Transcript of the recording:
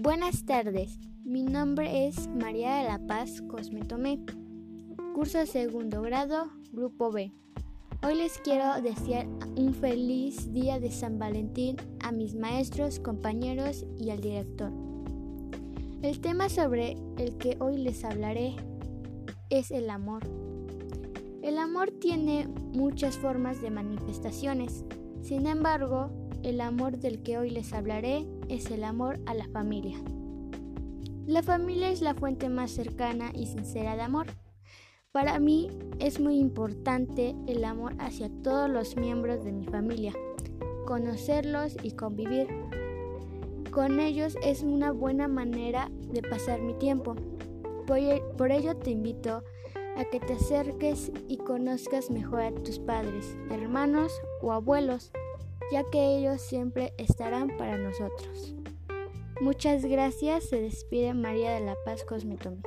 Buenas tardes, mi nombre es María de la Paz Cosmetomé, curso segundo grado, grupo B. Hoy les quiero desear un feliz día de San Valentín a mis maestros, compañeros y al director. El tema sobre el que hoy les hablaré es el amor. El amor tiene muchas formas de manifestaciones. Sin embargo, el amor del que hoy les hablaré es el amor a la familia. La familia es la fuente más cercana y sincera de amor. Para mí es muy importante el amor hacia todos los miembros de mi familia, conocerlos y convivir. Con ellos es una buena manera de pasar mi tiempo. Por ello te invito a que te acerques y conozcas mejor a tus padres, hermanos o abuelos, ya que ellos siempre estarán para nosotros. Muchas gracias, se despide María de la Paz Cosmetome.